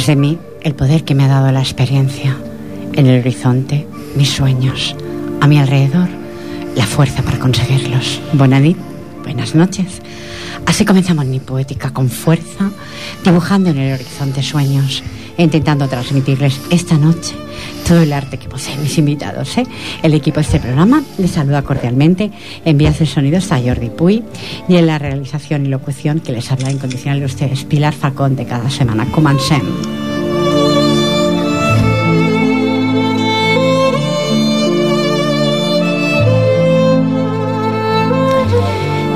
Tras de mí, el poder que me ha dado la experiencia. En el horizonte, mis sueños. A mi alrededor, la fuerza para conseguirlos. Bonadit, buenas noches. Así comenzamos mi poética con fuerza, dibujando en el horizonte sueños, intentando transmitirles esta noche todo el arte que poseen mis invitados. ¿eh? El equipo de este programa les saluda cordialmente, envía el sonidos a Jordi Puy y en la realización y locución que les habla incondicional de ustedes, Pilar Falcón de cada semana. Comencem.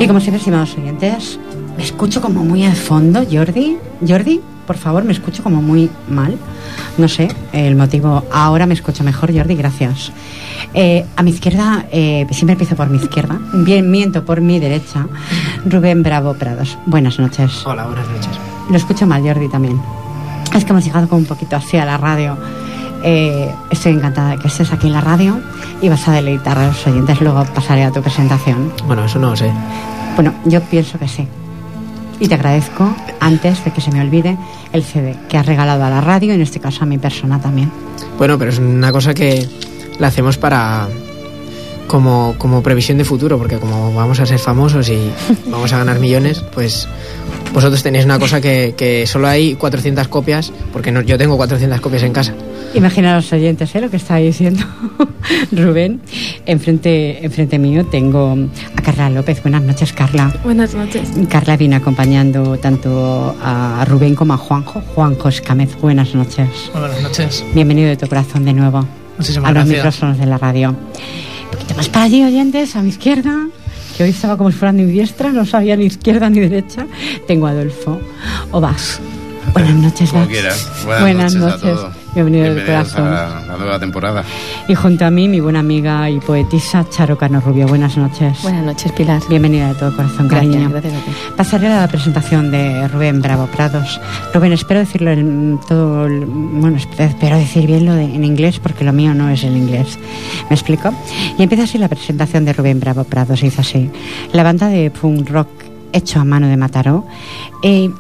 Y como siempre, estimados oyentes, me escucho como muy al fondo, Jordi. Jordi, por favor, me escucho como muy mal. No sé el motivo. Ahora me escucho mejor, Jordi, gracias. Eh, a mi izquierda, eh, siempre empiezo por mi izquierda. Bien, miento por mi derecha. Rubén Bravo Prados. Buenas noches. Hola, buenas noches. Lo escucho mal, Jordi, también. Es que hemos llegado como un poquito así a la radio. Eh, estoy encantada de que estés aquí en la radio y vas a deleitar a los oyentes. Luego pasaré a tu presentación. Bueno, eso no lo sé. Bueno, yo pienso que sí. Y te agradezco, antes de que se me olvide, el CD que has regalado a la radio, en este caso a mi persona también. Bueno, pero es una cosa que la hacemos para como, como previsión de futuro, porque como vamos a ser famosos y vamos a ganar millones, pues vosotros tenéis una cosa que, que solo hay 400 copias, porque no, yo tengo 400 copias en casa. Imagina a los oyentes ¿eh? lo que está diciendo Rubén. Enfrente, enfrente mío tengo a Carla López. Buenas noches, Carla. Buenas noches. Carla viene acompañando tanto a Rubén como a Juanjo. Juanjo Escamez, buenas noches. Buenas noches. Bienvenido de tu corazón de nuevo Muchísimas a los gracias. micrófonos de la radio. Un poquito más para allí, oyentes, a mi izquierda, que hoy estaba como si fuera mi diestra, no sabía ni izquierda ni derecha. Tengo a Adolfo Obas. Buenas noches, quieras. Buenas, noches, a todos. Bienvenido de Bienvenidos corazón. a la, nueva temporada. Y junto a mí, mi buena amiga y poetisa Charo Cano Rubio. Buenas noches. Buenas noches, Pilar. Bienvenida de todo corazón, Gracias, cariño. gracias a ti. Pasaré a la presentación de Rubén Bravo Prados. Rubén, espero decirlo en todo, el- bueno, esp- espero decir bien lo de, en inglés porque lo mío no es el inglés. ¿Me explico? Y empieza así la presentación de Rubén Bravo Prados. Dice así: la banda de punk rock hecho a mano de Mataró. Eh,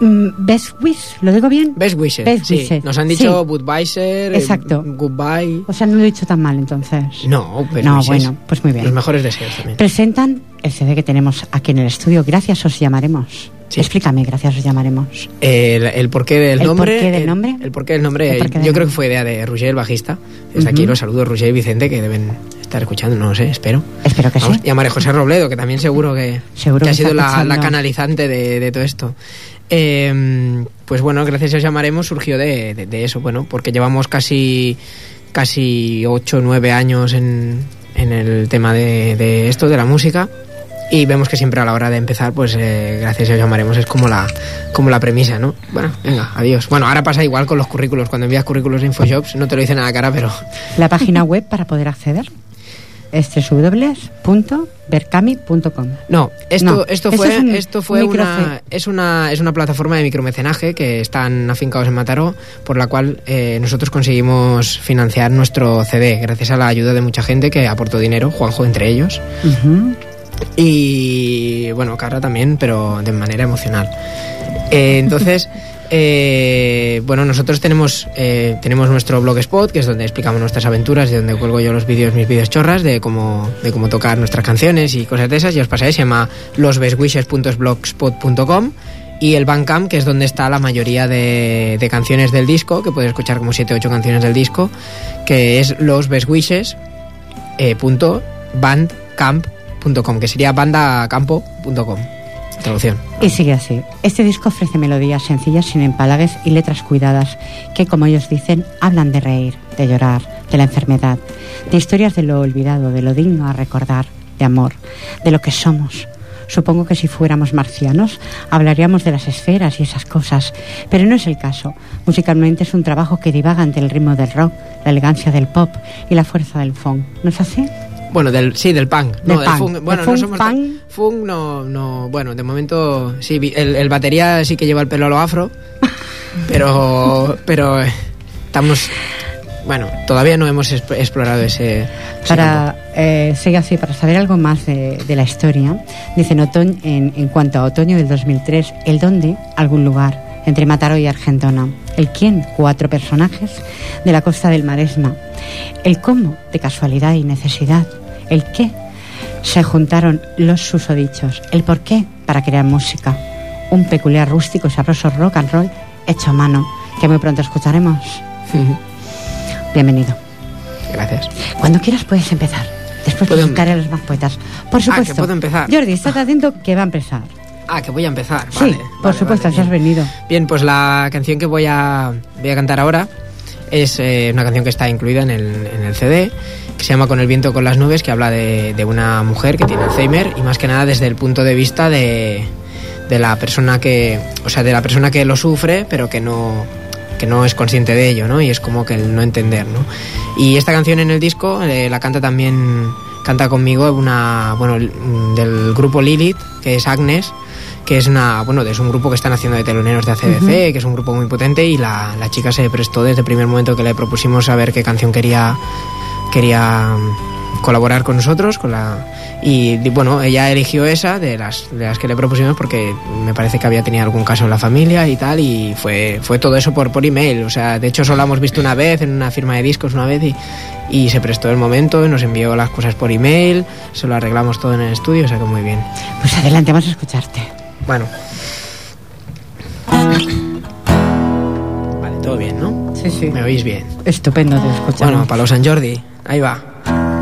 Best Wish, ¿lo digo bien? Best wishes. Best sí. wishes. Nos han dicho Sí. Budweiser, eh, Exacto. goodbye. O sea, no lo he dicho tan mal entonces. No, best No, wishes. bueno, pues muy bien. Los mejores deseos también. Presentan el CD que tenemos aquí en el estudio. Gracias os llamaremos. Sí. Explícame, gracias os llamaremos. El, el porqué del ¿El nombre. porqué del el- nombre? El, porqué del nombre. El porqué del yo creo nombre. que fue idea de Roger, el bajista. Desde aquí Ujú. los saludos, Roger y Vicente, que deben estar escuchando, no lo sé, espero. Espero que Vamos, sí. y a María José Robledo, que también seguro que, Seguro que que ha sido la, la canalizante de, de todo esto. Eh, pues bueno, gracias a os llamaremos surgió de, de- de eso, bueno, porque llevamos casi casi 8 o 9 años en, en el tema de, de esto, de la música. Y vemos que siempre a la hora de empezar, pues eh, gracias a os llamaremos es como la, como la premisa, ¿no? Bueno, venga, adiós. Bueno, ahora pasa igual con los currículos. Cuando envías currículos a Infojobs, no te lo dicen a la cara, pero La página web para poder acceder es www.berkami.com. No, esto, No, esto fue, es un- esto fue un una, es una, es una plataforma de micromecenaje que están afincados en Mataró, por la cual eh, nosotros conseguimos financiar nuestro CD, gracias a la ayuda de mucha gente que aportó dinero, Juanjo entre ellos, y bueno, Cara también, pero de manera emocional. Eh, entonces, eh, bueno, nosotros tenemos, eh, tenemos nuestro blogspot, que es donde explicamos nuestras aventuras, de donde cuelgo yo los vídeos, mis vídeos chorras, de cómo, de cómo tocar nuestras canciones y cosas de esas, y os pasáis, se llama losbestwishes.blogspot.com y el Bandcamp, que es donde está la mayoría de, canciones del disco, que puedes escuchar como 7 o 8 canciones del disco, que es losbestwishes eh, que sería bandacampo.com. Traducción. Y sigue así. Este disco ofrece melodías sencillas sin empalagues y letras cuidadas que, como ellos dicen, hablan de reír, de llorar, de la enfermedad, de historias de lo olvidado, de lo digno a recordar, de amor, de lo que somos. Supongo que si fuéramos marcianos hablaríamos de las esferas y esas cosas, pero no es el caso. Musicalmente es un trabajo que divaga ante el ritmo del rock, la elegancia del pop y la fuerza del funk. ¿No es así? Bueno, del, sí, del punk. no, del funk. Bueno, no somos funk? no, no, bueno, de momento sí, el, batería sí que lleva el pelo a lo afro, pero, pero eh, estamos bueno, todavía no hemos explorado ese... Para, eh, así, para saber algo más de, la historia, dicen otoño, en, en, cuanto a otoño del 2003, el dónde, algún lugar, entre Mataró y Argentona. El quién, cuatro personajes de la costa del Maresma. El cómo, de casualidad y necesidad. El qué, se juntaron los susodichos. El por qué, para crear música. Un peculiar rústico y sabroso rock and roll hecho a mano, que muy pronto escucharemos. Bienvenido. Gracias. Cuando quieras puedes empezar. Después ¿Puedo... buscaré a los más poetas. Por supuesto. Ah, que puedo empezar. Jordi, estás haciendo que va a empezar. Ah, que voy a empezar. Sí, por supuesto, si has venido. Bien, pues la canción que voy a, voy a cantar ahora es eh, una canción que está incluida en el, en el, CD, que se llama Con el viento con las nubes, que habla de, de, una mujer que tiene Alzheimer y más que nada desde el punto de vista de, de la persona que, o sea, de la persona que lo sufre, pero que no, que no es consciente de ello, ¿no? Y es como que el no entender, ¿no? Y esta canción en el disco eh, la canta también, canta conmigo una, bueno, del grupo Lilith, que es Agnes, que es una, bueno, es un grupo que están haciendo de teloneros de ACDC, que es un grupo muy potente y la, la chica se prestó desde el primer momento que le propusimos saber qué canción quería, quería colaborar con nosotros con la y bueno ella eligió esa de las de las que le propusimos porque me parece que había tenido algún caso en la familia y tal y fue fue todo eso por por email. O sea de hecho solo la hemos visto una vez en una firma de discos una vez y, y se prestó el momento nos envió las cosas por email se lo arreglamos todo en el estudio o sea que muy bien. Pues adelante vamos a escucharte bueno. Vale todo bien no sí sí. Me oís bien. Estupendo te escuchamos bueno para los San Jordi. Ahí va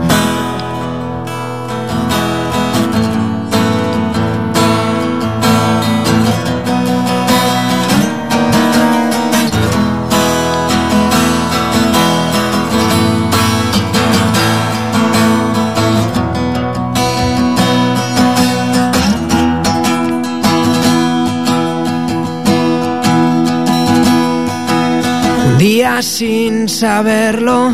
sin saberlo,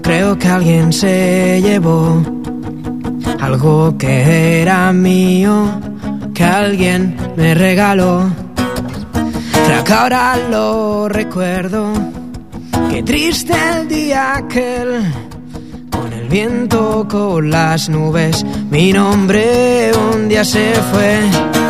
creo que alguien se llevó algo que era mío, que alguien me regaló. Pero que ahora lo recuerdo, qué triste el día aquel, con el viento, con las nubes, mi nombre un día se fue.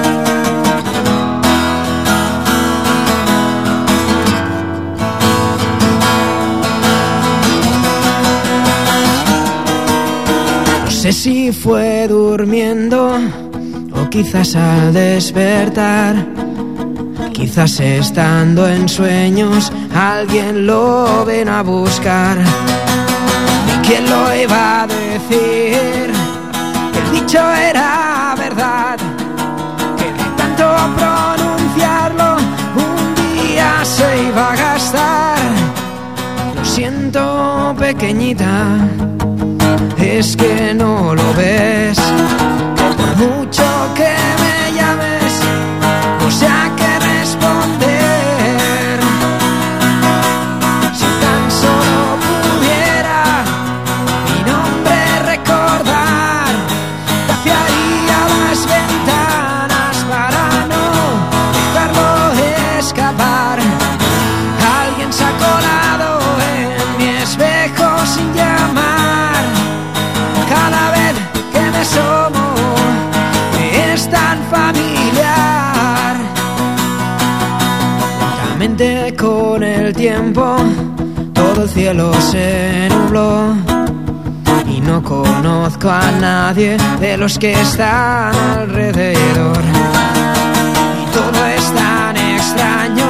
Sé si fue durmiendo o quizás al despertar. Quizás estando en sueños alguien lo ven a buscar. ¿Y quién lo iba a decir? El dicho era verdad. Que de tanto pronunciarlo un día se iba a gastar. Lo siento, pequeñita es que no lo ves. por mucho que tiempo todo el cielo se nubló y no conozco a nadie de los que están alrededor. Todo es tan extraño,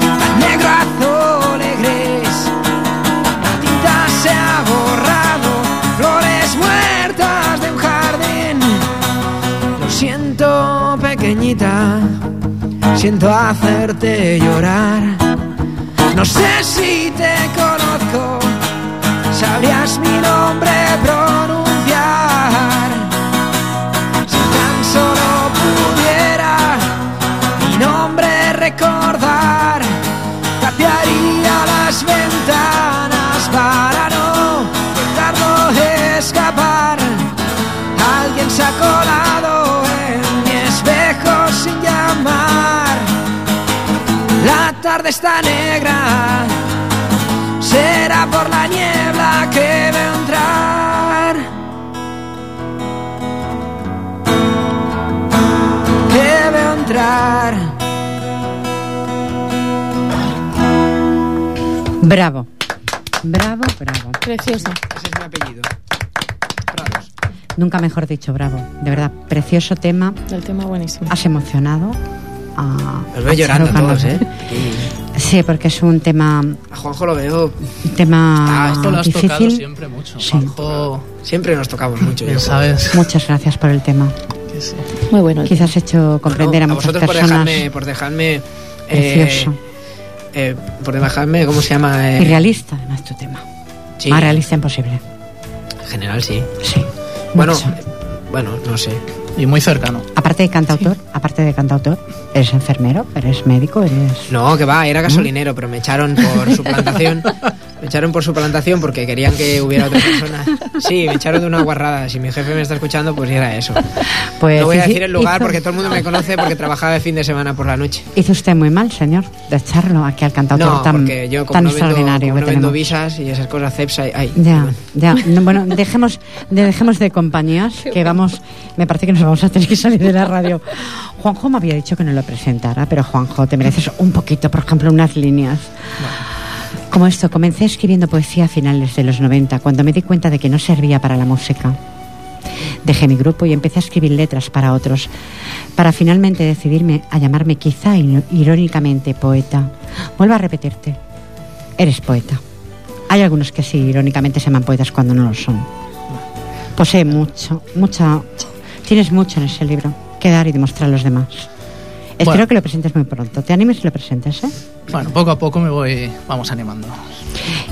tan negro, azul y gris. La tinta se ha borrado, flores muertas de un jardín. Lo siento, pequeñita, siento hacerte llorar. No sé si te conozco, sabrías mi nombre tarde está negra, será por la niebla que veo entrar. Que veo entrar. Bravo. Bravo, bravo. Precioso. Ese es mi apellido. Prados. Nunca mejor dicho, bravo. De verdad, precioso tema. El tema buenísimo. Has emocionado. A, Los veo a llorando todos. ¿eh? Sí, porque es un tema, A Juanjo lo veo. un tema Ah, Esto lo has difícil. tocado siempre mucho. Sí. Juanjo, Siempre nos tocamos mucho. yo. sabes Muchas gracias por el tema. sí. Muy bueno. Quizás has hecho comprender No, a muchas vosotros por personas. dejarme, por dejarme eh, Precioso. eh, por dejarme, ¿cómo se llama? Eh, Y realista, además, tu tema. sí, Más realista imposible. en general sí. Sí. Bueno, Mucho. eh, bueno, no sé. Y muy cercano. Aparte de cantautor, aparte de cantautor, eres enfermero, eres médico, eres. No, que va, era gasolinero, pero me echaron por suplantación. Me echaron por suplantación porque querían que hubiera otra persona. Sí, me echaron de una guarrada. Si mi jefe me está escuchando, pues era eso. Pues no voy a decir el lugar porque todo el mundo me conoce porque trabajaba de fin de semana por la noche. Hizo usted muy mal, señor, de echarlo aquí al cantautor No, tan, porque yo como tan no vendo, extraordinario como no vendo visas y esas cosas, CEPSA, ay, Ya, ya. No, bueno, dejemos de, dejemos de compañías, que vamos, me parece que nos vamos a tener que salir de la radio. Juanjo me había dicho que no lo presentara, pero Juanjo, te mereces un poquito, por ejemplo, unas líneas. Como esto, comencé escribiendo poesía a finales de los 90, cuando me di cuenta de que no servía para la música. Dejé mi grupo y empecé a escribir letras para otros, para finalmente decidirme a llamarme quizá ir- irónicamente poeta. Vuelvo a repetirte, eres poeta. Hay algunos que sí, irónicamente se llaman poetas cuando no lo son. Posee mucho, mucha... Tienes mucho en ese libro que dar y demostrar a los demás. Espero Bueno. que lo presentes muy pronto. Te animes y lo presentes, ¿eh? Bueno, poco a poco me voy, vamos animando.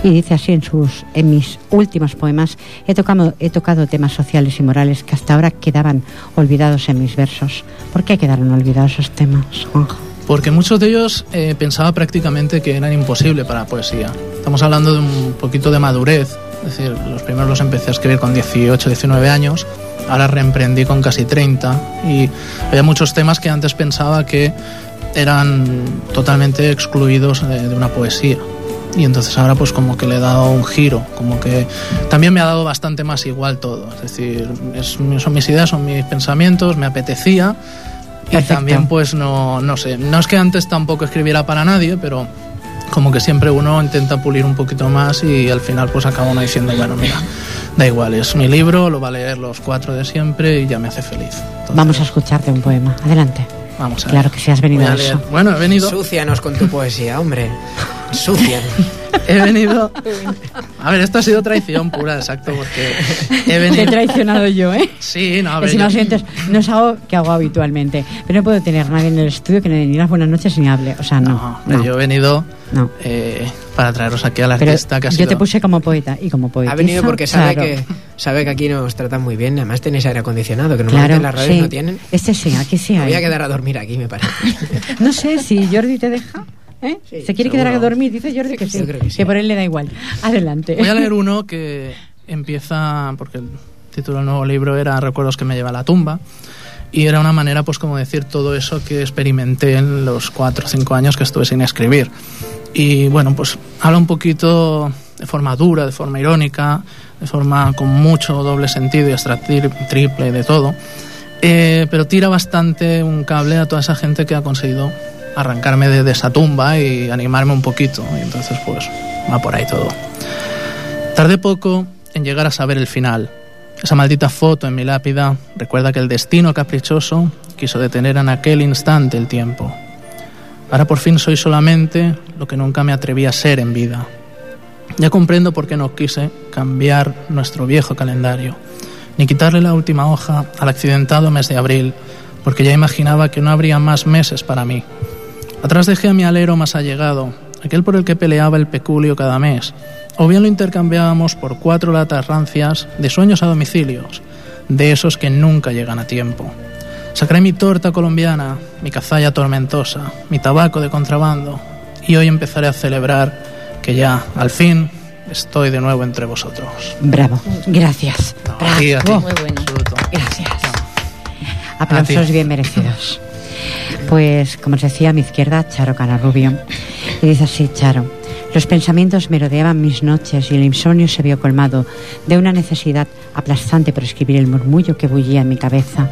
Y dice así en sus en mis últimos poemas he tocado he tocado temas sociales y morales que hasta ahora quedaban olvidados en mis versos. ¿Por qué quedaron olvidados esos temas, Juanjo? Porque muchos de ellos eh, pensaba prácticamente que eran imposibles para la poesía. Estamos hablando de un poquito de madurez. Es decir, los primeros los empecé a escribir con 18, 19 años. Ahora reemprendí con casi 30. Y había muchos temas que antes pensaba que eran totalmente excluidos de, de una poesía. Y entonces ahora pues como que le he dado un giro, como que también me ha dado bastante más igual todo. Es decir, es- son mis ideas, son mis pensamientos, me apetecía. Y Perfecto. también pues no, no sé, no es que antes tampoco escribiera para nadie, pero como que siempre uno intenta pulir un poquito más y al final pues acaba uno diciendo, bueno, mira, da igual, es mi libro, lo va a leer los cuatro de siempre y ya me hace feliz. Entonces, Vamos a escucharte un poema. Adelante. Vamos a ver. Claro que sí, has venido a eso. Bueno, he venido, Súcianos con tu poesía, hombre. Súcianos. he venido... A ver, esto ha sido traición pura, exacto, porque he Te he venido... traicionado yo, ¿eh? Sí, no, a ver, si no yo- sientes, no es algo que hago habitualmente. Pero no puedo tener nadie en el estudio que ni ni las buenas noches ni hable. O sea, no. No, no, yo he venido no. eh, para traeros aquí a la artista que ha yo sido... te puse como poeta y como poetisa. Ha venido porque sabe claro. que sabe que aquí nos tratan muy bien. Además tenéis aire acondicionado, que normalmente Claro, en las radios sí. no tienen. Este sí, aquí sí Me hay. voy a quedar a dormir aquí, me parece. No sé si Jordi te deja. ¿eh? Sí, ¿Se quiere quedar a seguro. dormir? Dice Jordi que sí. Yo creo que sí. por él le da igual. Adelante. Voy a leer uno que empieza, porque el título del nuevo libro era Recuerdos que me lleva a la tumba, y era una manera, pues como decir todo eso que experimenté en los cuatro o cinco años que estuve sin escribir. Y bueno, pues habla un poquito de forma dura, de forma irónica, de forma con mucho doble sentido y hasta tri- triple de todo, Eh, pero tira bastante un cable a toda esa gente que ha conseguido arrancarme de, de esa tumba y animarme un poquito. Y entonces pues va por ahí todo. Tardé poco en llegar a saber el final. Esa maldita foto en mi lápida recuerda que el destino caprichoso quiso detener en aquel instante el tiempo. Ahora por fin soy solamente lo que nunca me atreví a ser en vida. Ya comprendo por qué no quise cambiar nuestro viejo calendario, ni quitarle la última hoja al accidentado mes de abril, porque ya imaginaba que no habría más meses para mí. Atrás dejé a mi alero más allegado, aquel por el que peleaba el peculio cada mes, o bien lo intercambiábamos por cuatro latas rancias de sueños a domicilios, de esos que nunca llegan a tiempo. Sacaré mi torta colombiana, mi cazalla tormentosa, mi tabaco de contrabando, y hoy empezaré a celebrar que ya, al fin, estoy de nuevo entre vosotros. Bravo. Gracias. No. Bravo. Muy bueno. Absoluto. Gracias. A Aplausos bien merecidos. Pues, como os decía, a mi izquierda, Charo Canarrubio. Y dice así, Charo. Los pensamientos merodeaban mis noches y el insomnio se vio colmado de una necesidad aplastante por escribir el murmullo que bullía en mi cabeza.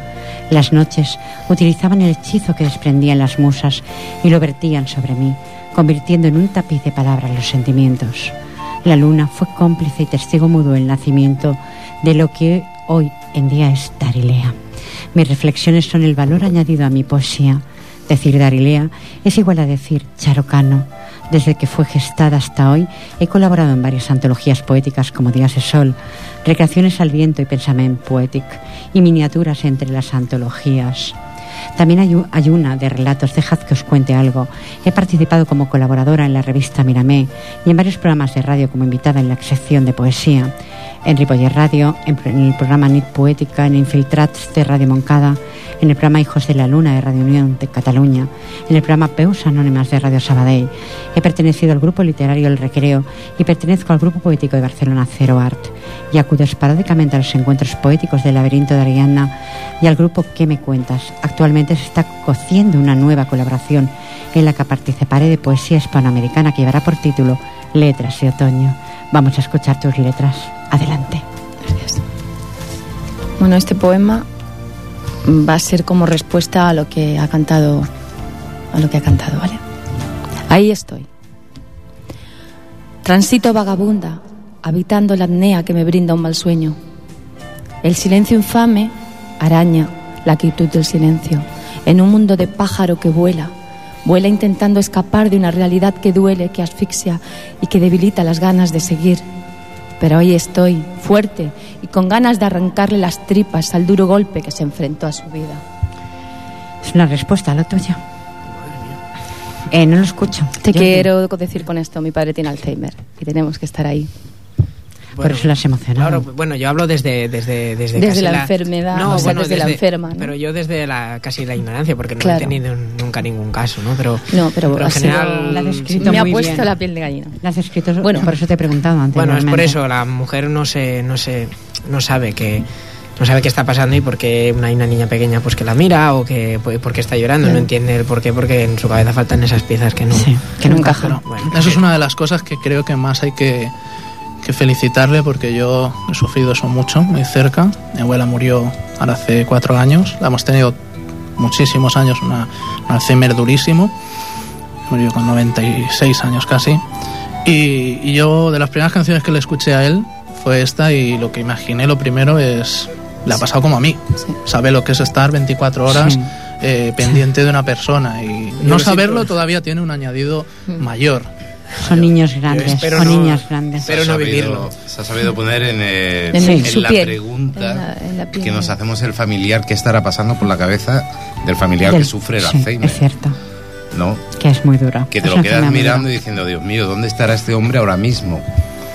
Las noches utilizaban el hechizo que desprendían las musas y lo vertían sobre mí, convirtiendo en un tapiz de palabras los sentimientos. La luna fue cómplice y testigo mudo del nacimiento de lo que hoy en día es Darilea. Mis reflexiones son el valor añadido a mi poesía. Decir Darilea es igual a decir Charocano. Desde que fue gestada hasta hoy he colaborado en varias antologías poéticas como Días de Sol, Recreaciones al Viento y Pensamiento Poetic y miniaturas entre las antologías. También hay, una de relatos, dejad que os cuente algo. He participado como colaboradora en la revista Miramé y en varios programas de radio como invitada en la sección de poesía. En Ripoller Radio, en, el programa Nit Poética, en Infiltrats de Radio Moncada, en el programa Hijos de la Luna de Radio Unión de Cataluña, en el programa Peus Anónimas de Radio Sabadell. He pertenecido al grupo literario El Recreo y pertenezco al grupo poético de Barcelona Cero Art. Y acudo esporádicamente a los encuentros poéticos del Laberinto de Ariadna y al grupo ¿Qué me cuentas? Se está cociendo una nueva colaboración en la que participaré de poesía hispanoamericana que llevará por título Letras de Otoño. Vamos a escuchar tus letras. Adelante. Gracias. Bueno, este poema va a ser como respuesta a lo que ha cantado, a lo que ha cantado, ¿vale? Ahí estoy. Transito vagabunda, habitando la apnea que me brinda un mal sueño. El silencio infame araña la quietud del silencio, en un mundo de pájaro que vuela, vuela intentando escapar de una realidad que duele, que asfixia y que debilita las ganas de seguir. Pero hoy estoy fuerte y con ganas de arrancarle las tripas al duro golpe que se enfrentó a su vida. Es una respuesta a lo tuyo. Eh, no lo escucho. Te quiero decir con esto, mi padre tiene Alzheimer y tenemos que estar ahí. Por eso las emocionado. Claro, bueno, yo hablo desde desde desde, desde la, enfermedad, no, bueno, desde, la enferma. Pero yo desde la casi la ignorancia, porque no he tenido nunca ningún caso, ¿no? Pero, no, pero, en general la me ha puesto la piel de gallina. Las escrito, bueno, por eso te he preguntado antes. Bueno, es por eso la mujer no se no se no sabe que no sabe qué está pasando y por qué una, una niña pequeña pues que la mira o que por qué está llorando, no entiende el por qué, porque en su cabeza faltan esas piezas que no, que no encajan. eso es una de las cosas que creo que más hay que que felicitarle porque yo he sufrido eso mucho, muy cerca. Mi abuela murió ahora hace cuatro años, la hemos tenido muchísimos años, una, un Alzheimer durísimo, murió con 96 años casi. Y, yo de las primeras canciones que le escuché a él fue esta y lo que imaginé lo primero es, le ha pasado como a mí, sabe lo que es estar 24 horas. Eh, pendiente de una persona y no saberlo todavía tiene un añadido mayor son niños grandes, son niñas grandes. Pero no vivirlo. Se ha sabido poner en, en, la pregunta que nos hacemos el familiar, qué estará pasando por la cabeza del familiar que sufre el Alzheimer. Es cierto. ¿No? Que es muy duro. Que te lo quedas mirando y diciendo, Dios mío, ¿dónde estará este hombre ahora mismo?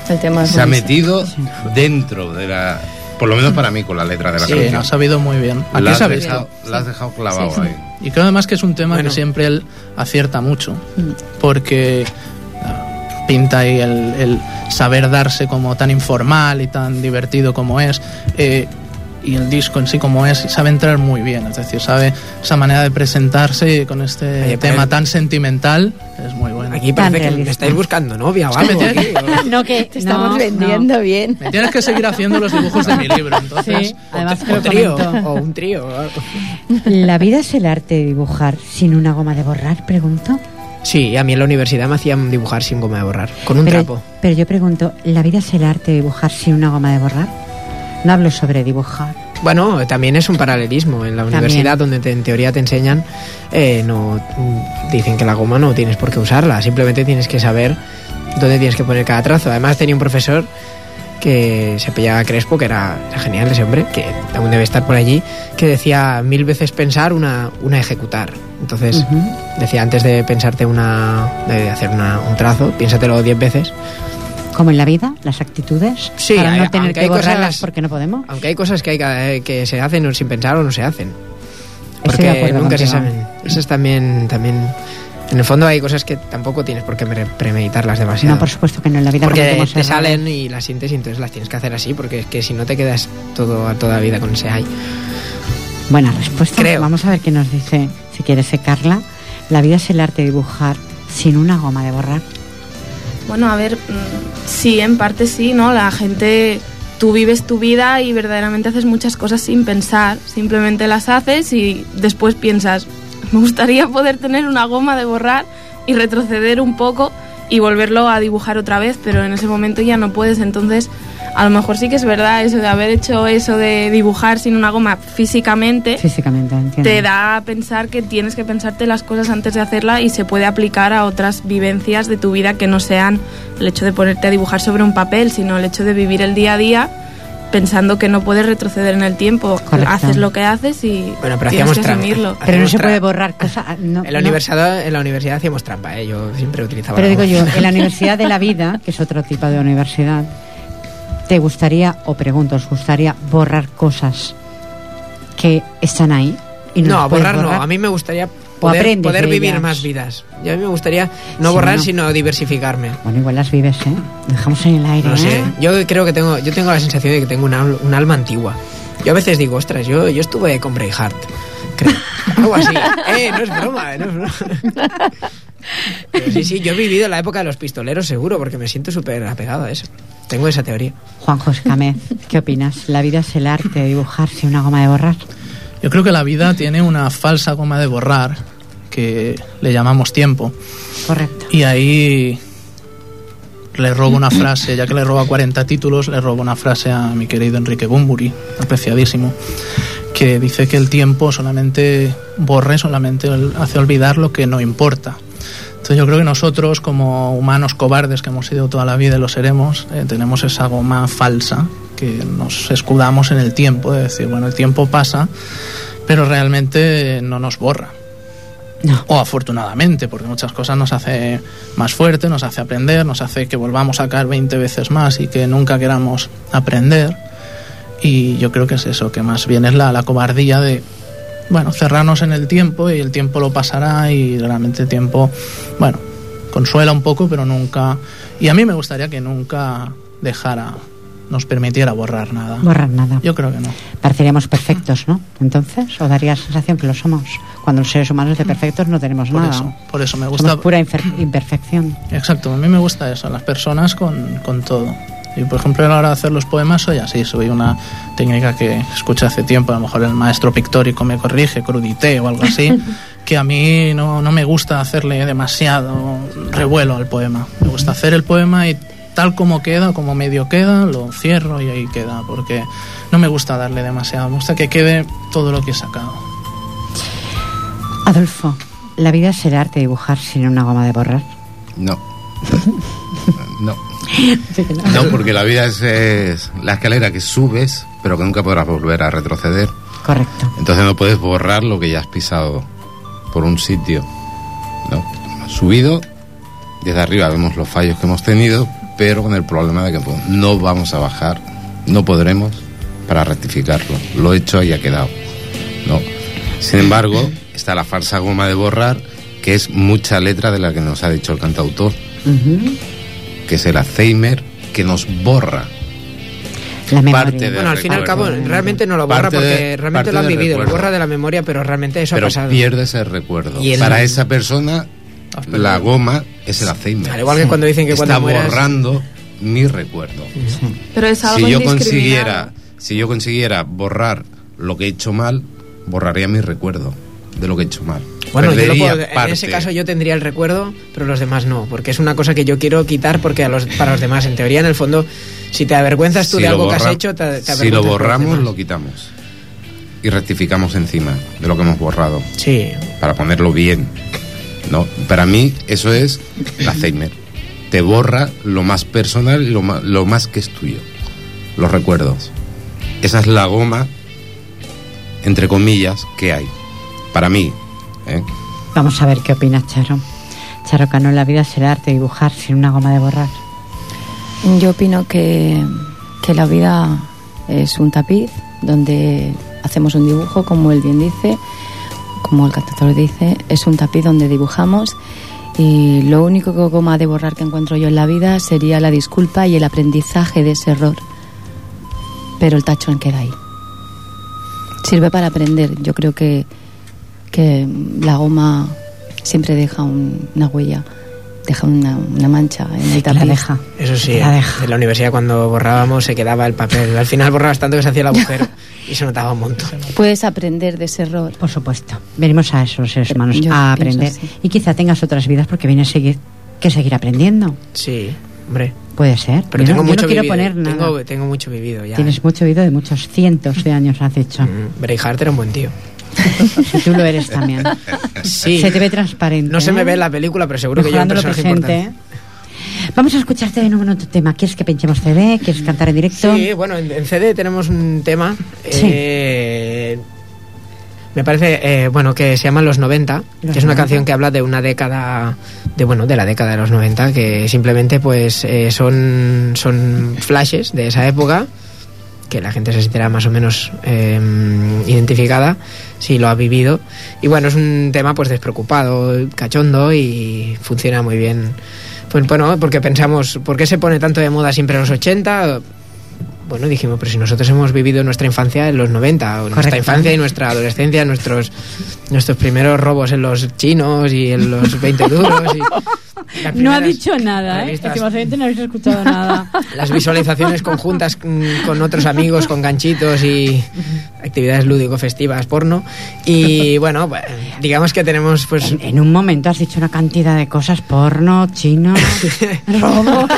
El tema se ha metido dentro de la por lo menos para mí con la letra de la sí, canción. ha sabido muy bien. La has, dejado, la has dejado clavado ahí. Y creo además que es un tema que siempre él acierta mucho, mm. porque pinta ahí el, saber darse como tan informal y tan divertido como es. Eh, y el disco en sí como es, sabe entrar muy bien, es decir, sabe esa manera de presentarse con este tema tan sentimental, es muy bueno. Aquí parece que me estáis buscando novia o algo. no, que te estamos vendiendo bien. Me tienes que seguir haciendo los dibujos de mi libro, entonces. Sí, además o, trío, o un trío. ¿La vida es el arte de dibujar sin una goma de borrar? Pregunto. Sí, a mí en la universidad me hacían dibujar sin goma de borrar, con un trapo. Pero yo pregunto, ¿la vida es el arte de dibujar sin una goma de borrar? No hablo sobre dibujar. Bueno, también es un paralelismo. En la universidad, donde en teoría te enseñan, eh, no dicen que la goma no tienes por qué usarla, simplemente tienes que saber dónde tienes que poner cada trazo. Además, tenía un profesor que se pillaba Crespo, que era, genial ese hombre, que aún debe estar por allí, que decía mil veces pensar, una, una ejecutar. Entonces, decía, antes de pensarte una, de hacer un trazo, piénsatelo diez veces. Como en la vida, las actitudes, sí, para no tener que borrarlas porque no podemos. Aunque hay cosas que, hay, que se hacen sin pensar o no se hacen. Porque nunca se saben. Eso es también, también en el fondo hay cosas que tampoco tienes por qué premeditarlas demasiado. No, por supuesto que no en la vida. Porque te salen y las sientes y entonces las tienes que hacer así, porque es que si no te quedas todo a toda vida con ese hay. Buena respuesta. Creo. Vamos a ver qué nos dice, si quiere ser Carla. La vida es el arte de dibujar sin una goma de borrar? Bueno, a ver, mm, sí, en parte sí, ¿no? La gente, tú vives tu vida y verdaderamente haces muchas cosas sin pensar, simplemente las haces y después piensas, me gustaría poder tener una goma de borrar y retroceder un poco y volverlo a dibujar otra vez, pero en ese momento ya no puedes, entonces a lo mejor sí que es verdad eso de haber hecho eso de dibujar sin una goma físicamente. Físicamente, entiendo. Te da a pensar que tienes que pensarte las cosas antes de hacerla y se puede aplicar a otras vivencias de tu vida que no sean el hecho de ponerte a dibujar sobre un papel, sino el hecho de vivir el día a día pensando que no puedes retroceder en el tiempo. Haces lo que haces y bueno, pero tienes que asumirlo. Pero no se puede borrar cosas. Ah, en, la universidad, en la universidad hacíamos trampa, ¿eh? yo siempre utilizaba. Pero digo yo, en la universidad de la vida, que es otro tipo de universidad, ¿te gustaría, o pregunto, os gustaría borrar cosas que están ahí? Y no, borrar, no. A mí me gustaría poder, poder vivir más vidas. Y a mí me gustaría no borrar, sino diversificarme. Bueno, igual las vives, ¿eh? Dejamos en el aire. No sé. ¿eh? Yo creo que tengo, yo tengo la sensación de que tengo una, un alma antigua. Yo a veces digo, ostras, yo, yo estuve con Braveheart. Creo. Algo así. eh, no es broma, no es broma. sí, sí, yo he vivido la época de los pistoleros seguro, porque me siento súper apegado a eso. Tengo esa teoría. Juan José Camé, ¿qué opinas? ¿La vida es el arte de dibujarse una goma de borrar? Yo creo que la vida tiene una falsa goma de borrar que le llamamos tiempo. Correcto. Y ahí le robo una frase, ya que le roba 40 títulos, le robo una frase a mi querido Enrique Bumburi, apreciadísimo, que dice que el tiempo solamente borre, solamente hace olvidar lo que no importa. Entonces yo creo que nosotros como humanos cobardes que hemos sido toda la vida y lo seremos, eh, tenemos esa goma falsa que nos escudamos en el tiempo, de decir, bueno, el tiempo pasa, pero realmente no nos borra. O afortunadamente, porque muchas cosas nos hace más fuerte, nos hace aprender, nos hace que volvamos a caer 20 veces más y que nunca queramos aprender. Y yo creo que es eso, que más bien es la, la cobardía de bueno, cerrarnos en el tiempo y el tiempo lo pasará y realmente el tiempo, bueno, consuela un poco, pero nunca... Y a mí me gustaría que nunca dejara nos permitiera borrar nada. Borrar nada. Yo creo que no. Pareceríamos perfectos, ¿no? Entonces, o daría la sensación que lo somos. Cuando los seres humanos de perfectos no tenemos por nada. Eso, por eso me gusta. Somos pura imperfección. Exacto, a mí me gusta eso, las personas con, con todo. Y por ejemplo, a la hora de hacer los poemas soy así, soy una técnica que escuché hace tiempo, a lo mejor el maestro pictórico me corrige, crudité o algo así, que a mí no, no me gusta hacerle demasiado revuelo al poema. Me gusta hacer el poema y tal como queda, como medio queda, lo cierro y ahí queda, porque no me gusta darle demasiado, me gusta que quede todo lo que he sacado. Adolfo, ¿la vida es el arte dibujar sin una goma de borrar? No. no. No, porque la vida es, la escalera que subes, pero que nunca podrás volver a retroceder. Correcto. Entonces no puedes borrar lo que ya has pisado por un sitio. No, subido, desde arriba vemos los fallos que hemos tenido, pero con el problema de que pues, no vamos a bajar, no podremos para rectificarlo. Lo hecho y ha quedado. No. Sin embargo, está la falsa goma de borrar, que es mucha letra de la que nos ha dicho el cantautor que es el Alzheimer, que nos borra. La memoria. bueno, al fin y al cabo, realmente no lo borra porque realmente lo han vivido, lo borra de la memoria, pero realmente eso pero ha pasado. pierdes el recuerdo. Y Para esa persona, la goma es el Alzheimer. Al igual que cuando dicen que Está cuando borrando mi recuerdo. Pero es algo si yo consiguiera, si yo consiguiera borrar lo que he hecho mal, borraría mi recuerdo de lo que he hecho mal. Bueno, yo en ese caso yo tendría el recuerdo, pero los demás no, porque es una cosa que yo quiero quitar porque a los, para los demás, en teoría, en el fondo, si te avergüenzas tú de algo que has hecho, te, Si lo borramos, lo quitamos. Y rectificamos encima de lo que hemos borrado. Sí. Para ponerlo bien. ¿No? Para mí eso es Alzheimer. Te borra lo más personal y lo más, lo más que es tuyo. Los recuerdos. Esa es la goma, entre comillas, que hay. Para mí, ¿eh? Vamos a ver qué opinas, Charo. Charo Cano, la vida será arte dibujar sin una goma de borrar. Yo opino que, que la vida es un tapiz donde hacemos un dibujo, como él bien dice, como el cantador dice, es un tapiz donde dibujamos y lo único que goma de borrar que encuentro yo en la vida sería la disculpa y el aprendizaje de ese error. Pero el tachón queda ahí. Sirve para aprender. Yo creo que que la goma siempre deja una huella deja una, una mancha en el que la tapiz. deja. Eso sí, la deja. en la universidad cuando borrábamos se quedaba el papel. Al final borrabas tanto que se hacía el agujero y se notaba un montón. Puedes aprender de ese error. Por supuesto. Venimos a eso, los seres humanos, Yo a aprender. así. Y quizá tengas otras vidas porque vienes a seguir, que seguir aprendiendo. Sí, hombre. Puede ser. Pero yo tengo no, yo mucho no quiero vivido. poner nada. Tengo, tengo mucho vivido ya. Tienes mucho vivido de muchos cientos de años, has dicho. Mm, Braveheart era un buen tío. Tú lo eres también. Sí. Se te ve transparente. No se me ¿eh? ve en la película, pero seguro que yo un Mejorando presente. importante. Vamos a escucharte en un otro tema. ¿Quieres que pinchemos CD? ¿Quieres cantar en directo? Sí, bueno, en, en CD tenemos un tema. Sí. eh, me parece, eh, bueno, que se llama Los 90, Los que es una 90. canción que habla de una década, de bueno, de la década de los 90, que simplemente pues eh, son, son flashes de esa época, que la gente se sentirá más o menos eh, identificada si lo ha vivido. Y bueno, es un tema pues despreocupado, cachondo y funciona muy bien. Pues bueno, porque pensamos, ¿por qué se pone tanto de moda siempre los 80? Bueno, dijimos, pero si nosotros hemos vivido nuestra infancia en los 90, o nuestra infancia y nuestra adolescencia, nuestros, nuestros primeros robos en los chinos y en los 20 duros. Y No ha dicho nada, ¿eh? revistas, oyentes, no habéis escuchado nada. Las visualizaciones conjuntas con otros amigos, con ganchitos y actividades lúdico-festivas, porno. Y bueno, pues, digamos que tenemos pues En, en un momento has dicho una cantidad de cosas, porno, chino, robo.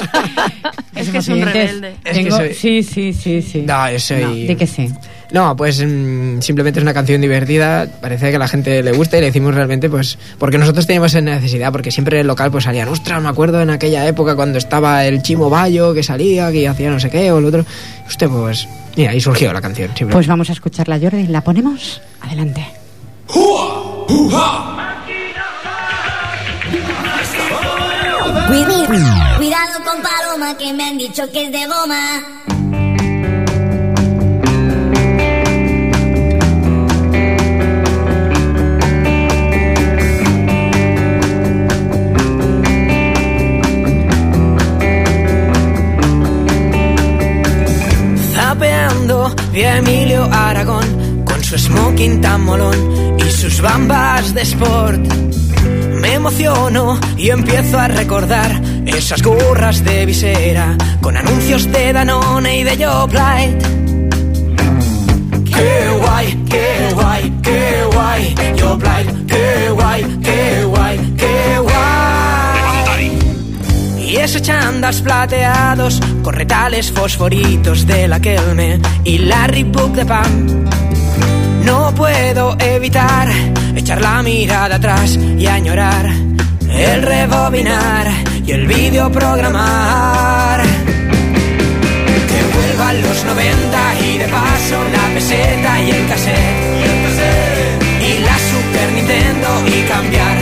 Es que es un rebelde. Es que Tengo- soy- Sí, sí, sí, sí. No, yo soy- No, di que sí. No, pues mm, simplemente es una canción divertida, parece que a la gente le gusta y le decimos realmente pues porque nosotros teníamos esa necesidad, porque siempre en el local pues salían, ostras, me acuerdo en aquella época cuando estaba el Chimo Bayo que salía, que hacía no sé qué o el otro. Usted pues, mira, ahí surgió la canción. simplemente. Pues vamos a escucharla, Jordi. ¿La ponemos? Adelante. Cuidado con Paloma que me han dicho que es de goma. Zapeando vi a Emilio Aragón con su smoking tan molón y sus bambas de sport. Emociono y empiezo a recordar esas gorras de visera con anuncios de Danone y de Yoplait. Qué guay, qué guay, qué guay, Yoplait, qué guay, qué guay, qué guay. Y esos chandas plateados, corretales fosforitos de la Kelme y la Reebok de pan. No puedo evitar echar la mirada atrás y añorar el rebobinar y el vídeo programar. Que vuelvan los 90 y de paso la peseta y el cassette. Y la Super Nintendo y cambiar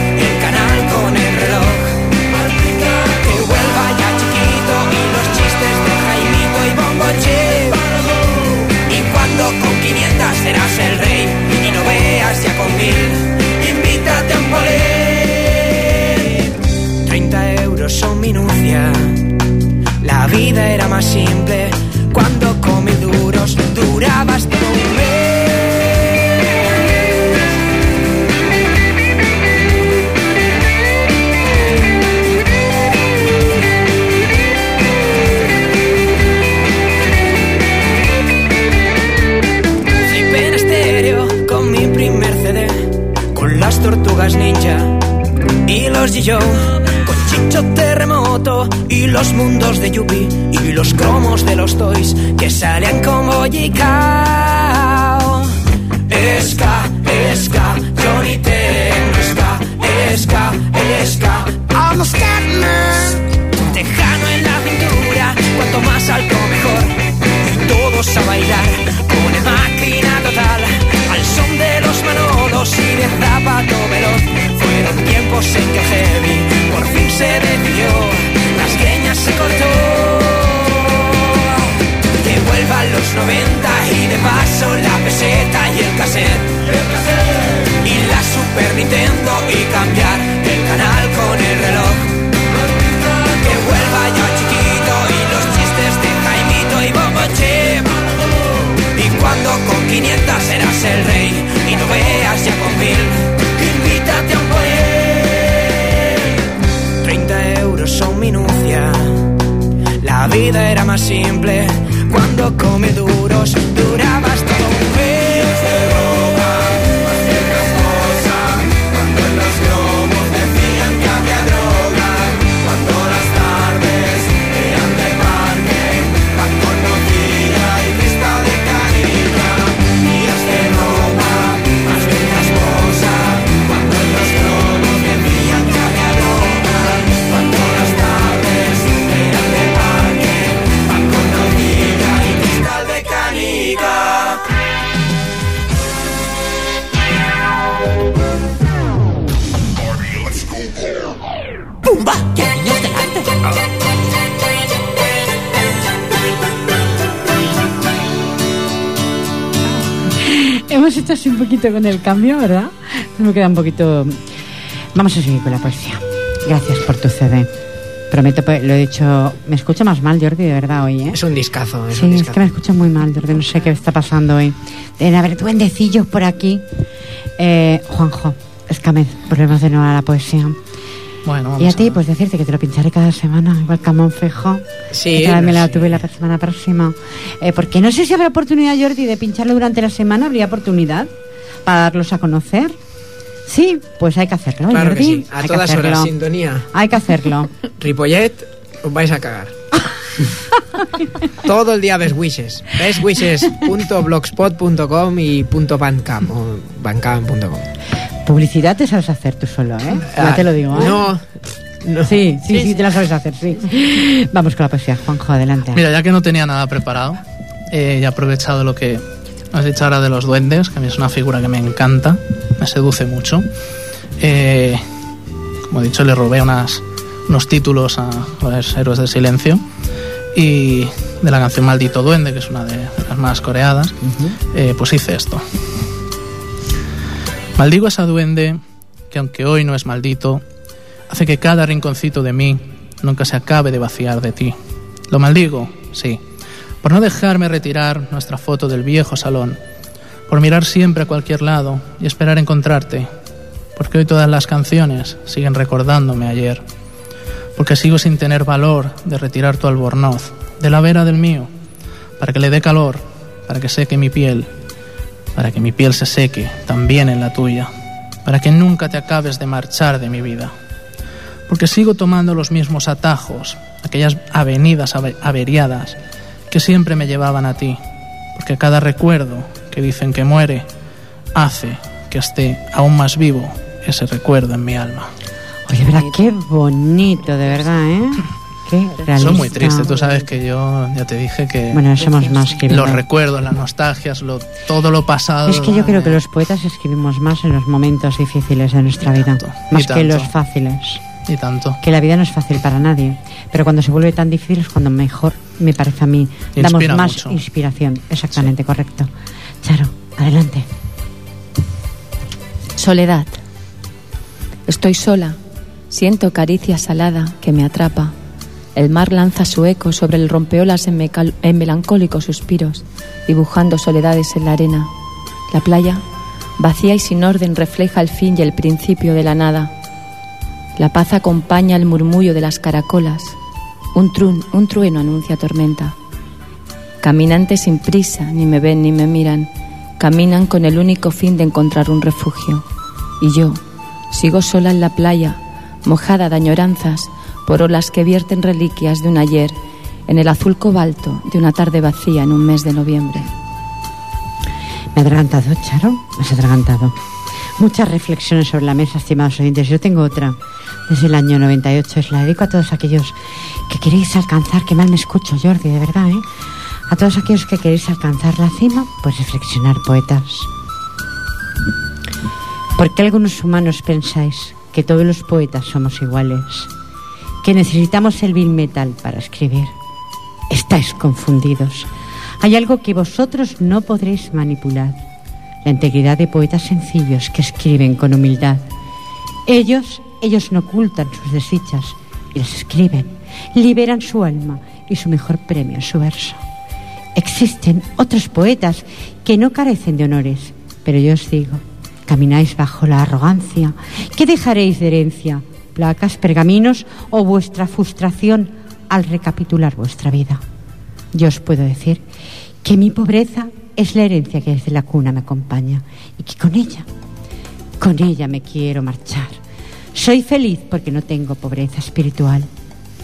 con el cambio, ¿verdad? Me queda un poquito... Vamos a seguir con la poesía. Gracias por tu CD. Prometo, pues, lo he dicho... Me escucho más mal, Jordi, de verdad, hoy, ¿eh? Es un discazo, es Sí, un es discazo. que me escucho muy mal, Jordi. No sé qué está pasando hoy. Deben haber duendecillos por aquí. Eh, Juanjo, Escamez, volvemos de nuevo a la poesía. Bueno, vamos Y a ti, ver. pues decirte que te lo pincharé cada semana, igual que a Monfejo. Sí, Que también la sí. tuve la semana próxima. Eh, porque no sé si habrá oportunidad, Jordi, de pincharlo durante la semana. ¿Habría oportunidad para darlos a conocer? Sí, pues hay que hacerlo, Claro que sí. A Hay todas horas, sintonía. Hay que hacerlo. Ripollet, os vais a cagar. Todo el día ves wishes. Bestwishes.blogspot.com y punto .bandcamp o bandcamp.com. Publicidad te sabes hacer tú solo, ¿eh? Ya Ah, te lo digo, ¿eh? No, no. Sí, sí, sí, te la sabes hacer, sí. Vamos con la poesía, Juanjo, adelante. Mira, ya que no tenía nada preparado, eh, y he aprovechado lo que has dicho ahora de los duendes, que a mí es una figura que me encanta, me seduce mucho. Eh, como he dicho, le robé unas, unos títulos a los héroes del silencio y de la canción Maldito Duende, que es una de las más coreadas, eh, pues hice esto. Maldigo a esa duende que aunque hoy no es maldito, hace que cada rinconcito de mí nunca se acabe de vaciar de ti. Lo maldigo, sí, por no dejarme retirar nuestra foto del viejo salón, por mirar siempre a cualquier lado y esperar encontrarte, porque hoy todas las canciones siguen recordándome ayer, porque sigo sin tener valor de retirar tu albornoz de la vera del mío, para que le dé calor, para que seque mi piel, para que mi piel se seque también en la tuya, para que nunca te acabes de marchar de mi vida. Porque sigo tomando los mismos atajos, aquellas avenidas ave- averiadas que siempre me llevaban a ti, porque cada recuerdo que dicen que muere hace que esté aún más vivo ese recuerdo en mi alma. Oye, verdad, qué bonito, de verdad, ¿eh? Qué es muy triste, tú sabes que yo ya te dije que Bueno, somos más que los recuerdos, las nostalgias, lo, todo lo pasado... Es que yo creo que los poetas escribimos más en los momentos difíciles de nuestra vida, tanto, más y que tanto. los fáciles. Y tanto. Que la vida no es fácil para nadie, pero cuando se vuelve tan difícil es cuando mejor, me parece a mí, damos Inspira más mucho. inspiración. Exactamente, correcto. Charo, adelante. Soledad. Estoy sola. Siento caricia salada que me atrapa. El mar lanza su eco sobre el rompeolas en, en melancólicos suspiros, dibujando soledades en la arena. La playa, vacía y sin orden, refleja el fin y el principio de la nada. La paz acompaña el murmullo de las caracolas. Un, trueno anuncia tormenta. Caminantes sin prisa, ni me ven ni me miran, caminan con el único fin de encontrar un refugio. Y yo sigo sola en la playa, mojada de añoranzas por olas que vierten reliquias de un ayer en el azul cobalto de una tarde vacía en un mes de noviembre. Me he adelantado, Charo, me has adelantado. Muchas reflexiones sobre la mesa, estimados oyentes. Yo tengo otra desde el año 98. Es la dedico a todos aquellos que queréis alcanzar, que mal me escucho, Jordi, de verdad, ¿eh? A todos aquellos que queréis alcanzar la cima, pues reflexionar, poetas. ¿Por qué algunos humanos pensáis que todos los poetas somos iguales? Que necesitamos el bill metal para escribir. Estáis confundidos. Hay algo que vosotros no podréis manipular. La integridad de poetas sencillos que escriben con humildad. Ellos, ellos no ocultan sus desdichas y las escriben. Liberan su alma y su mejor premio su verso. Existen otros poetas que no carecen de honores, pero yo os digo, camináis bajo la arrogancia. ¿Qué dejaréis de herencia? ¿Placas, pergaminos o vuestra frustración al recapitular vuestra vida? Yo os puedo decir que mi pobreza es la herencia que desde la cuna me acompaña y que con ella, con ella me quiero marchar. Soy feliz porque no tengo pobreza espiritual.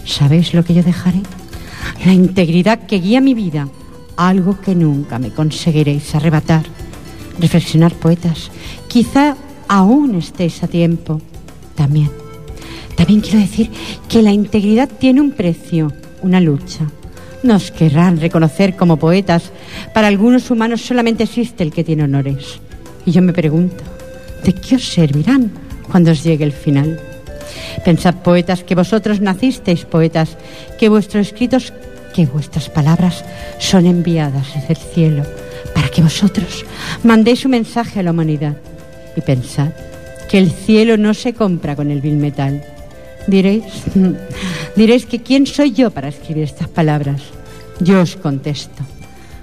¿Sabéis lo que yo dejaré? La integridad que guía mi vida, algo que nunca me conseguiréis arrebatar. Reflexionar, poetas, quizá aún estéis a tiempo. También, también quiero decir que la integridad tiene un precio, una lucha. Nos querrán reconocer como poetas. Para algunos humanos solamente existe el que tiene honores. Y yo me pregunto, ¿de qué os servirán cuando os llegue el final? Pensad, poetas, que vosotros nacisteis poetas, que vuestros escritos, que vuestras palabras son enviadas desde el cielo para que vosotros mandéis un mensaje a la humanidad. Y pensad que el cielo no se compra con el vil metal. Diréis, diréis que quién soy yo para escribir estas palabras. Yo os contesto.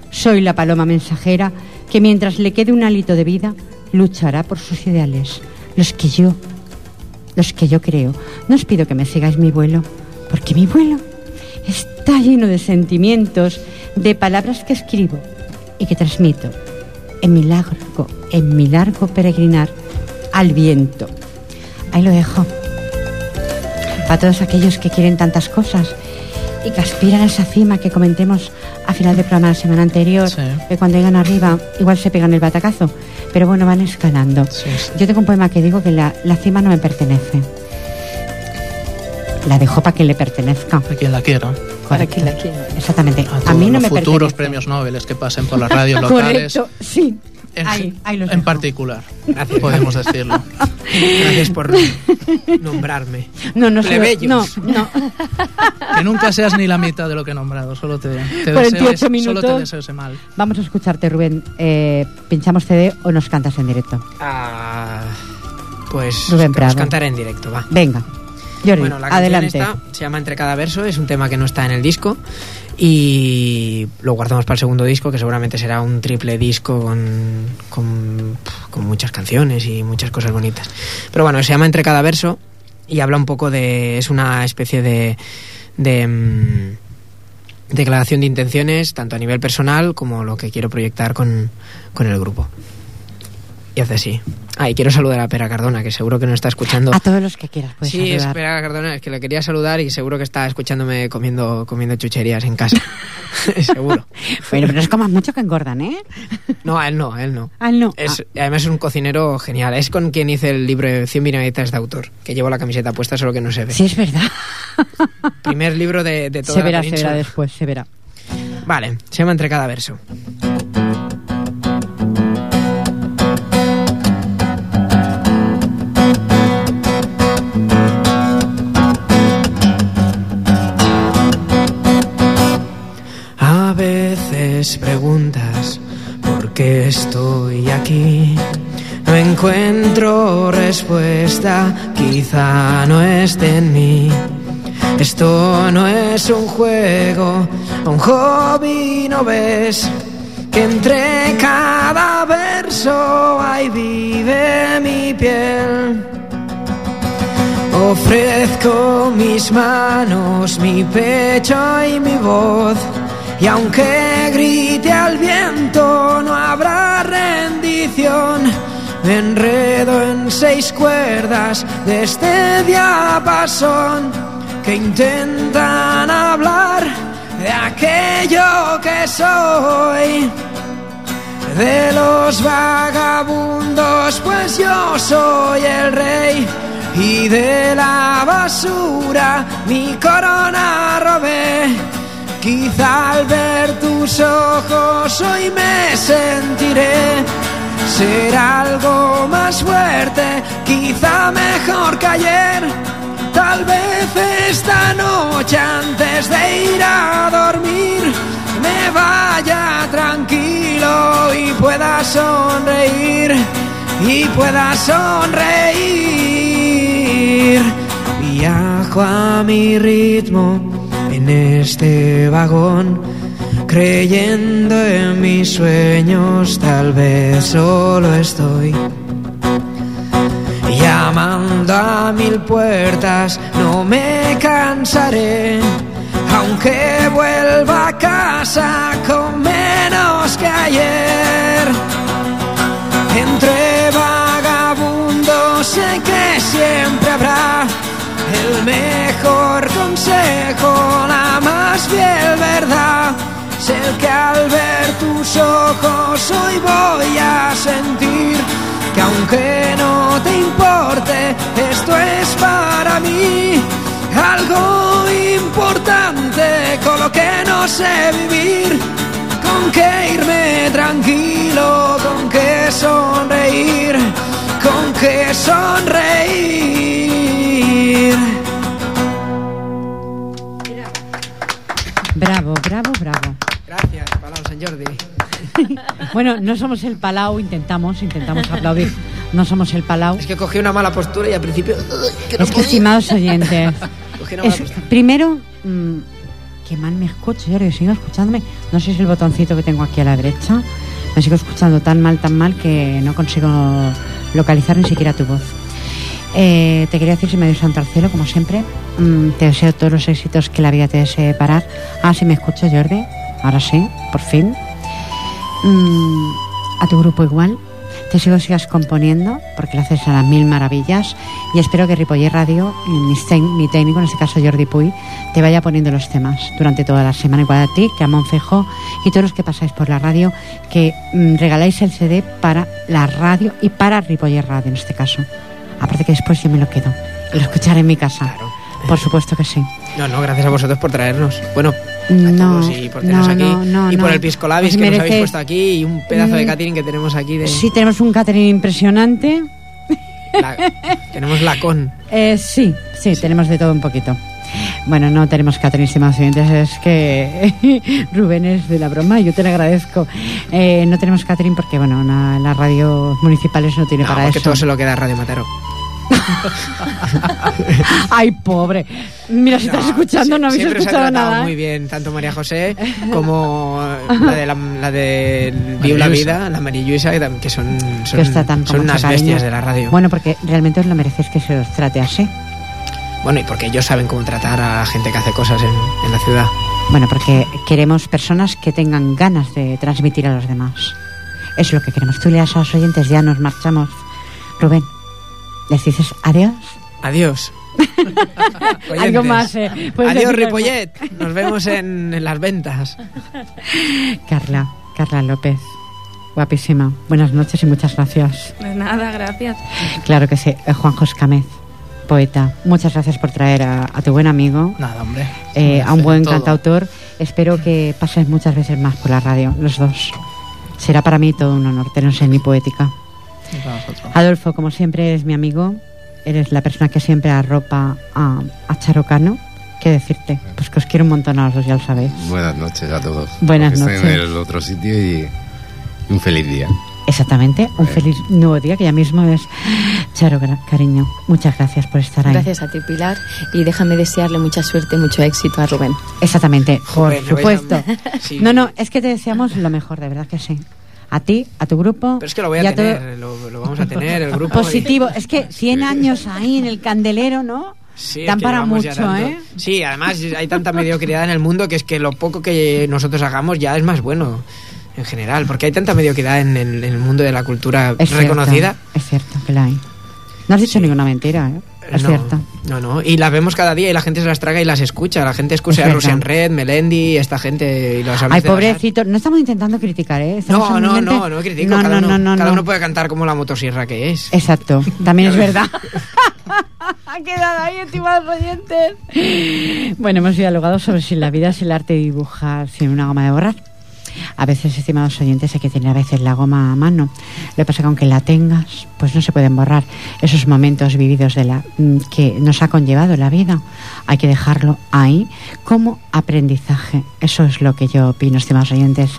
Soy la paloma mensajera que mientras le quede un hálito de vida luchará por sus ideales, los que yo, los que yo creo. No os pido que me sigáis mi vuelo, porque mi vuelo está lleno de sentimientos, de palabras que escribo y que transmito en mi largo, en mi largo peregrinar al viento. Ahí lo dejo. Para todos aquellos que quieren tantas cosas y que aspiran a esa cima que comentemos a final del programa la semana anterior, Sí. que cuando llegan arriba igual se pegan el batacazo, pero bueno, van escalando. Sí, sí. Yo tengo un poema que digo que la, la cima no me pertenece. La dejo para que le pertenezca. A quien la quiera. Para que la quiera. Exactamente. A, mí no los me futuros pertenece. premios Nobel que pasen por las radios locales. Correcto, sí. En, ahí, ahí los en dejo. particular, Gracias. podemos decirlo. Gracias por nombrarme. No, no, Plebeyos. no, no. Que nunca seas ni la mitad de lo que he nombrado, solo te, te 48 deseo, ese- solo te deseo ese mal. Vamos a escucharte, Rubén. Eh, ¿Pinchamos CD o nos cantas en directo? Ah, pues Rubén Prado. cantaré en directo, va. Venga, Jordi, Bueno, la canción adelante. esta se llama Entre cada verso, es un tema que no está en el disco y lo guardamos para el segundo disco, que seguramente será un triple disco con, con, muchas canciones y muchas cosas bonitas. Pero bueno, se llama Entre cada verso y habla un poco de... es una especie de... de mm, declaración de intenciones, tanto a nivel personal como lo que quiero proyectar con, con el grupo. Y hace así. Ah, y quiero saludar a Pera Cardona, que seguro que no está escuchando. A todos los que quieras, puedes Sí, saludar. espera, Cardona, es que le quería saludar y seguro que está escuchándome comiendo, comiendo chucherías en casa. seguro. Bueno, pero no es comas mucho que engordan, ¿eh? No, a él no, a él no. Ah, no. Es, Además es un cocinero genial. Es con quien hice el libro de 100 vinagretas de autor, que llevo la camiseta puesta solo que no se ve. Ah, sí, es verdad. Primer libro de, de toda Se la verá, se península. verá después, se verá. Vale, se llama Entre cada verso. Veces preguntas por qué estoy aquí. No encuentro respuesta, quizá no esté en mí. Esto no es un juego, un hobby, ¿no ves? Que entre cada verso ahí vive mi piel. Ofrezco mis manos, mi pecho y mi voz. Y aunque al viento, no habrá rendición. Me enredo en seis cuerdas de este diapasón que intentan hablar de aquello que soy. De los vagabundos, pues yo soy el rey. Y de la basura mi corona robé. Quizá al ver tus ojos hoy me sentiré ser algo más fuerte, quizá mejor que ayer. Tal vez esta noche antes de ir a dormir me vaya tranquilo y pueda sonreír y pueda sonreír. Viajo a mi ritmo en este vagón, creyendo en mis sueños, tal vez solo estoy. Llamando a mil puertas, no me cansaré. aunque vuelva a casa con menos que ayer. Entre vagabundos sé que siempre habrá el mejor consejo, la más fiel verdad. Sé que al ver tus ojos hoy voy a sentir que aunque no te importe, esto es para mí algo importante con lo que no sé vivir, con que irme tranquilo, con que sonreír, que sonreír. Bravo, bravo, bravo. Gracias, Palau Sant Jordi. Bueno, no somos el Palau, intentamos, intentamos aplaudir. No somos el Palau. Es que cogí una mala postura y al principio... que no Es que, estimados oyentes, es- primero, mm, que mal me escucho, Jordi, sigo escuchándome. No sé si es el botoncito que tengo aquí a la derecha. Me sigo escuchando tan mal, tan mal que no consigo localizar ni siquiera tu voz. Eh, te quería decir, si me dio santo al cielo, como siempre. Mm, te deseo todos los éxitos que la vida te desee parar. Ah, sí me escucho, Jordi. Ahora sí, por fin. Mm, a tu grupo igual. Te sigo sigas componiendo porque lo haces a las mil maravillas y espero que Ripoller Radio, mi, técnico, en este caso Jordi Puy, te vaya poniendo los temas durante toda la semana, igual a ti, que a Monfejo y todos los que pasáis por la radio, que mm, regaláis el CD para la radio y para Ripoller Radio en este caso. Aparte que después yo me lo quedo lo escucharé en mi casa. Claro. Por supuesto que sí. No, no, gracias a vosotros por traernos. Bueno, a No, todos y por tenernos no, aquí. no, no, y por el Pisco Labis que nos habéis puesto aquí y un pedazo de Mm. catering que tenemos aquí de... Sí, tenemos un catering impresionante. la- tenemos la con. Eh, sí, sí, tenemos de todo un poquito. Bueno, no tenemos catering, estimados oyentes, es que Rubén es de la broma, yo te lo agradezco. Eh, no tenemos catering porque, bueno, na- las radios municipales no tienen No, para porque eso. todo se lo queda Radio Matero. Ay, pobre. Mira, si estás escuchando, no habéis Siempre se ha escuchado tratado nada. ¿eh? muy bien tanto María José como la de, la, la de Viu la María Vida, la María Luisa, que, son, son, Que os tratan con son unas cariño. bestias de la radio. Bueno, porque realmente os lo merecéis que se os trate así. Bueno, y porque ellos saben cómo tratar a gente que hace cosas en, en la ciudad. Bueno, porque queremos personas que tengan ganas de transmitir a los demás. Eso es lo que queremos. Tú le das a los oyentes, ya nos marchamos. Rubén, ¿les dices adiós? Adiós. Algo más, eh. Adiós. Ripollet. Nos vemos en, en las ventas. Carla, Carla López. Guapísima. Buenas noches y muchas gracias. De nada, gracias. Claro que sí. Eh, Juanjo Escamez, poeta. Muchas gracias por traer a, a tu buen amigo, Nada, hombre. eh, a un buen Todo. cantautor. Espero que pases muchas veces más por la radio, los dos. Será para mí todo un honor teneros en mi poética. Adolfo, como siempre, eres mi amigo. Eres la persona que siempre arropa a, a Charo Cano. ¿Qué decirte? Pues que os quiero un montón a los dos, ya lo sabéis. Buenas noches a todos. Buenas Los que estén noches. en el otro sitio y, un feliz día. Exactamente, un Eh. feliz nuevo día que ya mismo es. Charo, cariño, muchas gracias por estar ahí. Gracias a ti, Pilar, y déjame desearle mucha suerte y mucho éxito a Rubén. Exactamente, por Joder, supuesto. Sí. No, no, es que te deseamos lo mejor, de verdad que sí. A ti, a tu grupo. Pero es que lo voy a tener, lo, lo vamos a tener, el grupo. Positivo, es que 100 años ahí en el candelero, ¿no? Sí, Dan para mucho. ¿eh? Sí, además hay tanta mediocridad en el mundo que es que lo poco que nosotros hagamos ya es más bueno en general, porque hay tanta mediocridad en el, en el mundo de la cultura Es reconocida. Cierto, es cierto que la hay. No has dicho ninguna mentira, ¿eh? Es no, cierto. No, no, y las vemos cada día y la gente se las traga y las escucha. La gente escucha Es a verdad. Russian Red, Melendi, esta gente y los Ay, pobrecito, no estamos intentando criticar, ¿eh? No, no, no, no critico. No, cada, no, uno, no, no, cada no. uno puede cantar como la motosierra que es. Exacto, también es verdad. ha quedado ahí, estimados oyentes. Bueno, hemos dialogado sobre si la vida es el arte de dibujar sin una goma de borrar. A veces, estimados oyentes, hay que tener a veces la goma a mano. Lo que pasa que aunque la tengas, pues no se pueden borrar esos momentos vividos de la mm, que nos ha conllevado la vida. Hay que dejarlo ahí como aprendizaje. Eso es lo que yo opino, estimados oyentes.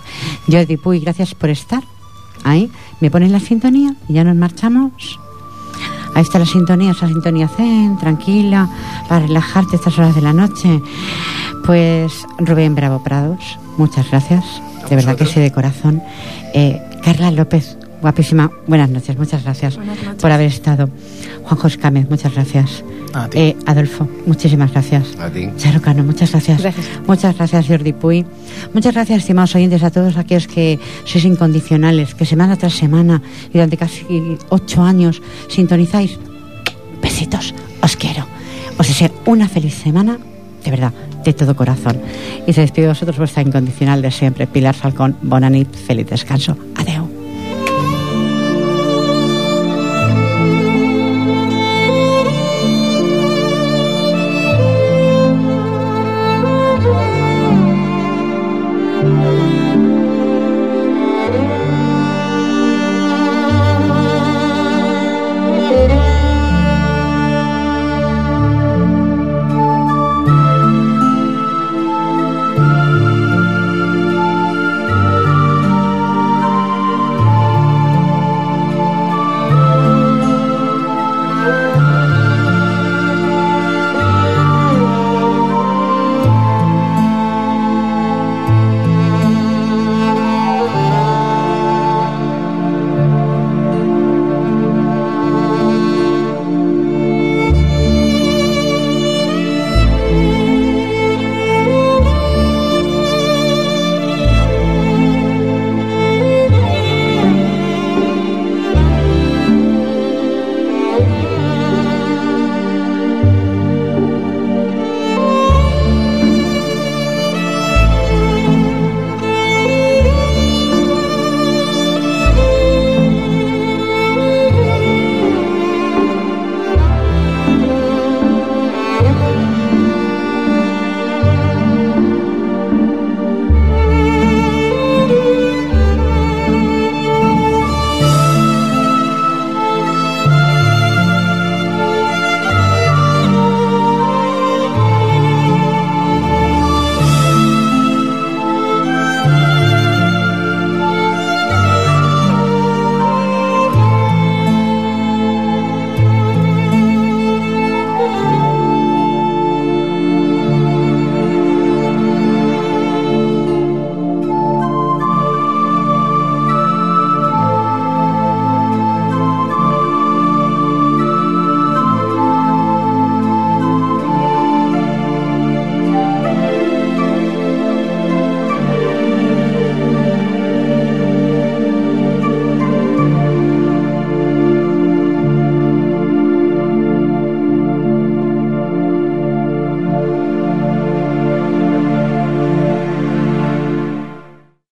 Yo, Dipuy, gracias por estar ahí. ¿Me pones la sintonía y ya nos marchamos? Ahí está la sintonía, esa sintonía zen, tranquila, para relajarte estas horas de la noche. Pues Rubén Bravo Prados, muchas gracias, de verdad que sí, de corazón. Eh, Carla López, guapísima, buenas noches, muchas gracias Buenas noches. por haber estado. Juanjo Escámez, muchas gracias. A ti. Eh, Adolfo, muchísimas gracias. A ti. Charo Cano, muchas gracias. Gracias. Muchas gracias, Jordi Puy. Muchas gracias, estimados oyentes, a todos aquellos que sois incondicionales, que semana tras semana y durante casi ocho años sintonizáis. Besitos, os quiero. Os deseo una feliz semana, de verdad, de todo corazón. Y se despide de vosotros vuestra incondicional de siempre, Pilar Falcón. Bonanit, feliz descanso.